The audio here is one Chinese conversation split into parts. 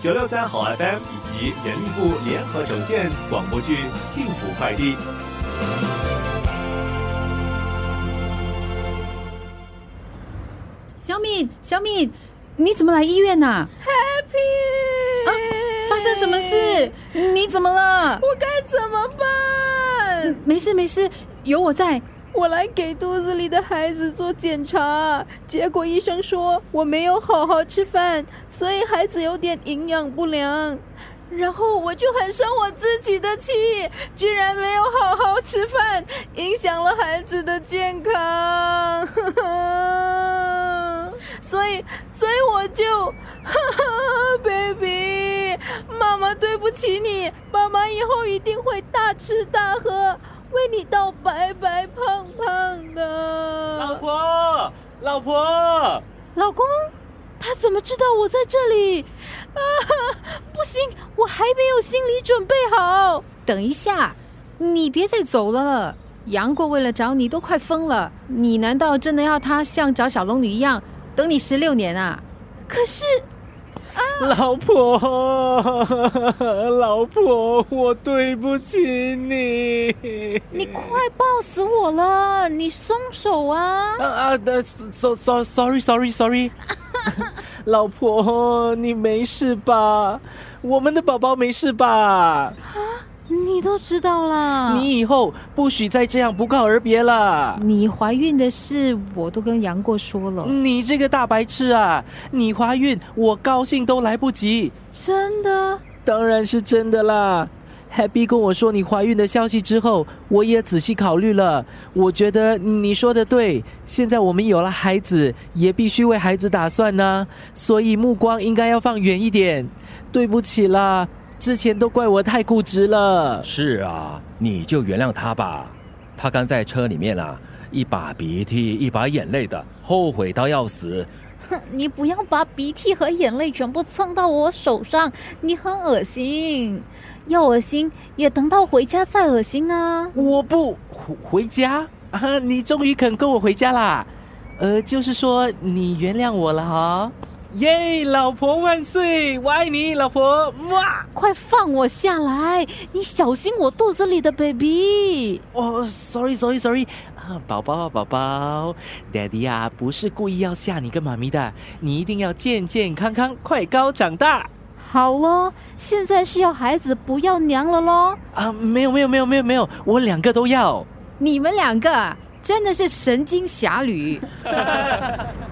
九六三好 FM 以及人力部联合呈现广播剧《幸福快递》。小敏，小敏，你怎么来医院呐、Happy，、啊？发生什么事？你怎么了？我该怎么办？没事没事，有我在。我来给肚子里的孩子做检查，结果医生说我没有好好吃饭，所以孩子有点营养不良。然后我就很生我自己的气，居然没有好好吃饭，影响了孩子的健康。所以，所以我就，baby，妈妈对不起你，妈妈以后一定会大吃大喝。为你到白白胖胖的，老婆，老婆，老公，他怎么知道我在这里？啊，不行，我还没有心理准备好。等一下，你别再走了。杨过为了找你都快疯了，你难道真的要他像找小龙女一样等你十六年啊？可是，老婆，老婆，我对不起你。你快抱死我了！你松手啊！啊啊的，so so sorry sorry sorry。老婆，你没事吧？我们的宝宝没事吧？你都知道啦。你以后不许再这样不告而别了。你怀孕的事我都跟杨过说了。你这个大白痴啊！你怀孕，我高兴都来不及。真的？当然是真的啦。Happy 跟我说你怀孕的消息之后，我也仔细考虑了。我觉得你说的对，现在我们有了孩子，也必须为孩子打算呢。所以目光应该要放远一点。对不起啦，之前都怪我太固执了。是啊，你就原谅他吧。他刚在车里面啊，一把鼻涕一把眼泪的，后悔到要死。哼，你不要把鼻涕和眼泪全部蹭到我手上，你很恶心。要恶心也等到回家再恶心啊！我不回回家啊！你终于肯跟我回家啦。呃，就是说你原谅我了哈。耶，老婆万岁！我爱你，老婆。哇！快放我下来！你小心我肚子里的 baby。哦，sorry，sorry，sorry。啊，宝宝，宝宝，Daddy 啊，不是故意要吓你跟妈咪的，你一定要健健康康、快高长大。好咯，现在是要孩子不要娘了咯。啊，没有，没有，没有，没有，没有，我两个都要。你们两个啊，真的是神经侠侣。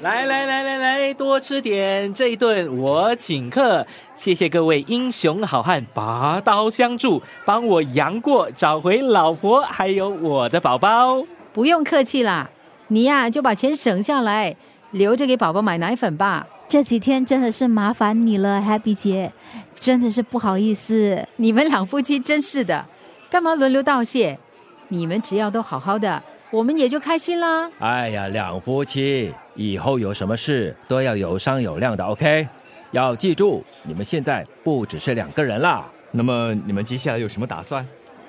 来来来来来，多吃点，这一顿我请客。谢谢各位英雄好汉拔刀相助，帮我杨过找回老婆，还有我的宝宝。不用客气啦，你呀、就把钱省下来，留着给宝宝买奶粉吧。这几天真的是麻烦你了，Happy 姐，真的是不好意思。你们两夫妻真是的，干嘛轮流道谢？你们只要都好好的，我们也就开心啦。哎呀，两夫妻以后有什么事都要有商有量的，OK？要记住，你们现在不只是两个人啦。那么你们接下来有什么打算？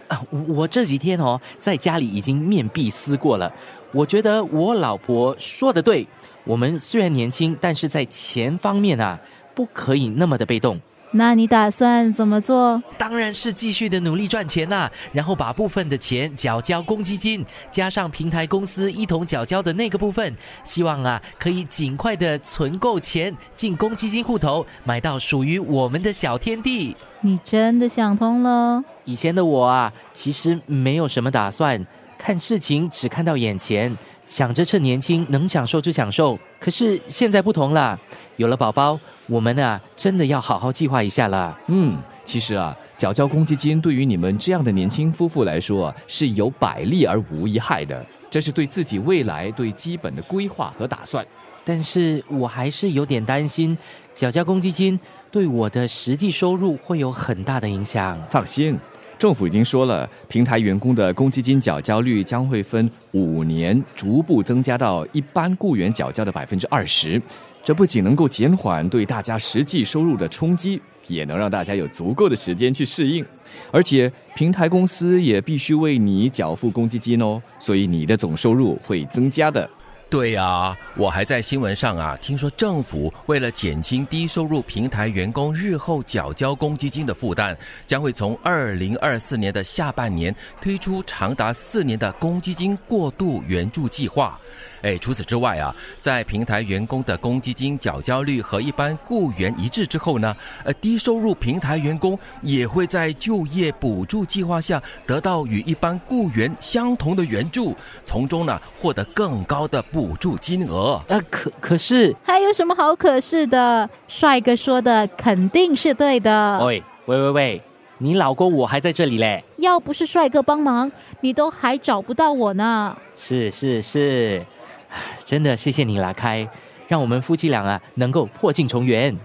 啊，我这几天哦，在家里已经面壁思过了。我觉得我老婆说的对，我们虽然年轻，但是在钱方面啊，不可以那么的被动。那你打算怎么做？当然是继续的努力赚钱啦、然后把部分的钱缴交公积金，加上平台公司一同缴交的那个部分，希望啊可以尽快的存够钱进公积金户头，买到属于我们的小天地。你真的想通了？以前的我啊，其实没有什么打算，看事情只看到眼前，想着趁年轻能享受就享受。可是现在不同了，有了宝宝，我们啊真的要好好计划一下了。嗯，其实啊，缴交公积金对于你们这样的年轻夫妇来说啊，是有百利而无一害的。这是对自己未来对基本的规划和打算。但是我还是有点担心，缴交公积金对我的实际收入会有很大的影响。放心，政府已经说了，平台员工的公积金缴交率将会分五年逐步增加到一般雇员缴交的百分之二十。这不仅能够减缓对大家实际收入的冲击，也能让大家有足够的时间去适应。而且，平台公司也必须为你缴付公积金哦，所以你的总收入会增加的。对啊、我还在新闻上啊，听说政府为了减轻低收入平台员工日后缴交公积金的负担，将会从二零二四年的下半年推出长达四年的公积金过渡援助计划。哎，除此之外啊，在平台员工的公积金缴交率和一般雇员一致之后呢，呃，低收入平台员工也会在就业补助计划下得到与一般雇员相同的援助，从中呢获得更高的补助金额。呃，可可是，还有什么好可是的？帅哥说的肯定是对的。喂喂喂喂，你老公我还在这里嘞。要不是帅哥帮忙，你都还找不到我呢。是是是，真的谢谢你啦，开，让我们夫妻俩啊能够破镜重圆。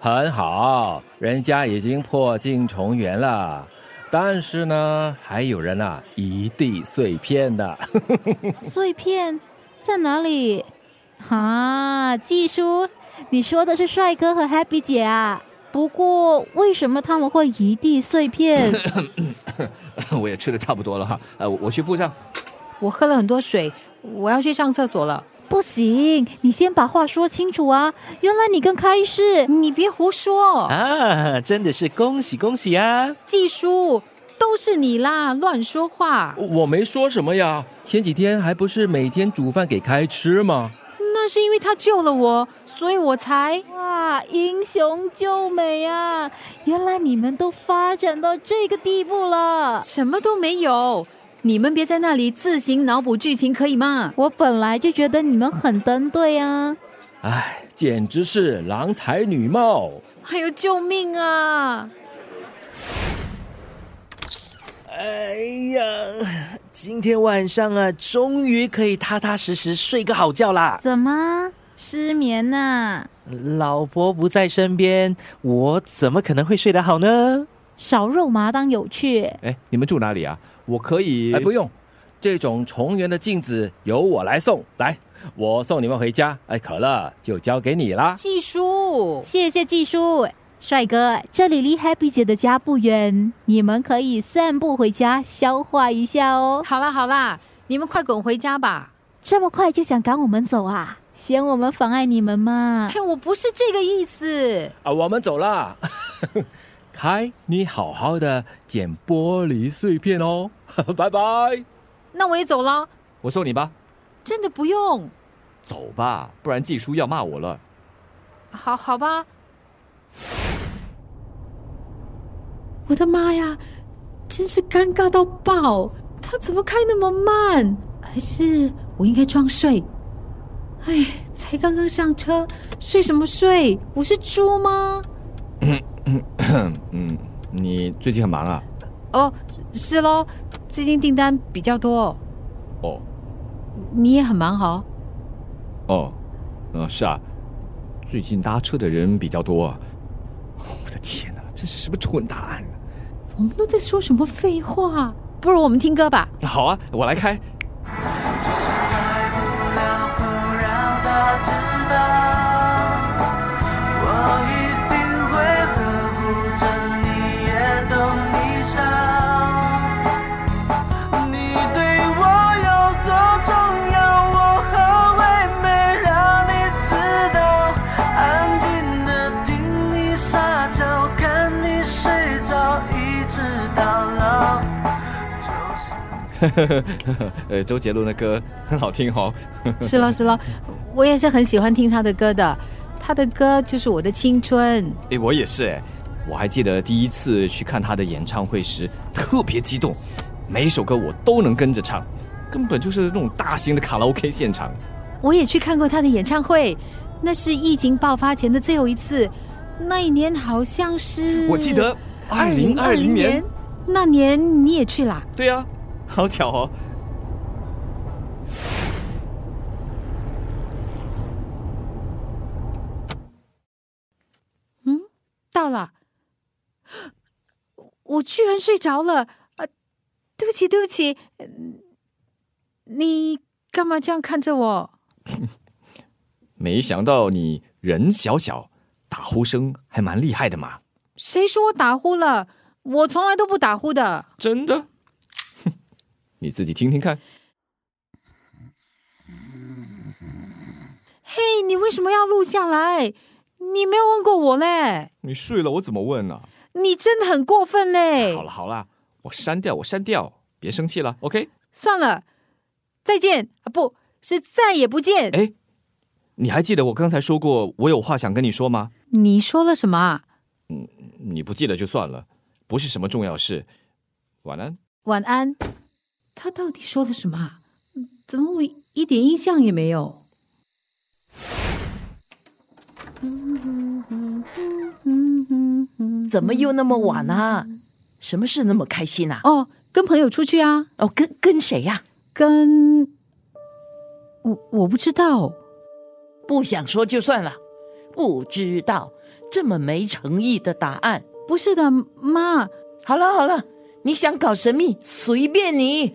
很好，人家已经破镜重圆了。但是呢，还有人啊一地碎片的。碎片在哪里？啊，季叔，你说的是帅哥和 Happy 姐啊？不过为什么他们会一地碎片？我也吃的差不多了哈，呃，我我去附上。我喝了很多水，我要去上厕所了。不行，你先把话说清楚啊！原来你跟开是，你别胡说，啊，真的是恭喜恭喜啊！季叔，都是你啦，乱说话。我没说什么呀，前几天还不是每天煮饭给开吃吗？那是因为他救了我，所以我才……哇，英雄救美啊！原来你们都发展到这个地步了。什么都没有。你们别在那里自行脑补剧情，可以吗？我本来就觉得你们很登对啊。哎，简直是郎才女貌。哎呦，救命啊！哎呀，今天晚上啊，终于可以踏踏实实睡个好觉啦。怎么失眠呢、老婆不在身边，我怎么可能会睡得好呢？少肉麻当有趣。哎，你们住哪里啊？我可以。哎，不用，这种重圆的镜子由我来送。来，我送你们回家。哎，可乐就交给你啦。季叔，谢谢季叔。帅哥，这里离 Happy 姐的家不远，你们可以散步回家消化一下哦。好啦好啦，你们快滚回家吧。这么快就想赶我们走啊？嫌我们妨碍你们吗？嘿，我不是这个意思。啊，我们走啦。开，你好好的捡玻璃碎片哦。拜拜。那我也走了。我送你吧。真的不用。走吧，不然季叔要骂我了。好好吧。我的妈呀，真是尴尬到爆！他怎么开那么慢？还是我应该装睡？哎，才刚刚上车，睡什么睡？我是猪吗？嗯，你最近很忙啊？哦，是喽，最近订单比较多。哦你也很忙哦。哦，嗯、是啊，最近搭车的人比较多啊。我的天哪，这是什么蠢答案？我们都在说什么废话？不如我们听歌吧。好啊，我来开。呃，周杰伦的歌很好听哦。是了是了，我也是很喜欢听他的歌的。他的歌就是我的青春。哎，我也是哎，我还记得第一次去看他的演唱会时，特别激动，每一首歌我都能跟着唱，根本就是那种大型的卡拉 OK 现场。我也去看过他的演唱会，那是疫情爆发前的最后一次。那一年好像是我记得二零二零年，那年你也去啦。对呀、好巧哦。嗯到了，我居然睡着了啊！对不起，对不起，嗯你干嘛这样看着我？没想到你人小小，打呼声还蛮厉害的嘛。谁说我打呼了？我从来都不打呼的。真的？哼你自己听听看。嘿，你为什么要录下来？你没有问过我嘞，你睡了，我怎么问呢、你真的很过分嘞好！了好了，我删掉，我删掉，别生气了，OK？算了，再见啊，不是再也不见。哎，你还记得我刚才说过我有话想跟你说吗？你说了什么啊？你不记得就算了，不是什么重要事。晚安。晚安。他到底说了什么啊？怎么我一点印象也没有？怎么又那么晚啊？什么事那么开心啊？哦，跟朋友出去啊，哦，跟跟谁呀、跟我我不知道。不想说就算了，不知道这么没诚意的答案。不是的，妈，好了好了，你想搞神秘随便你。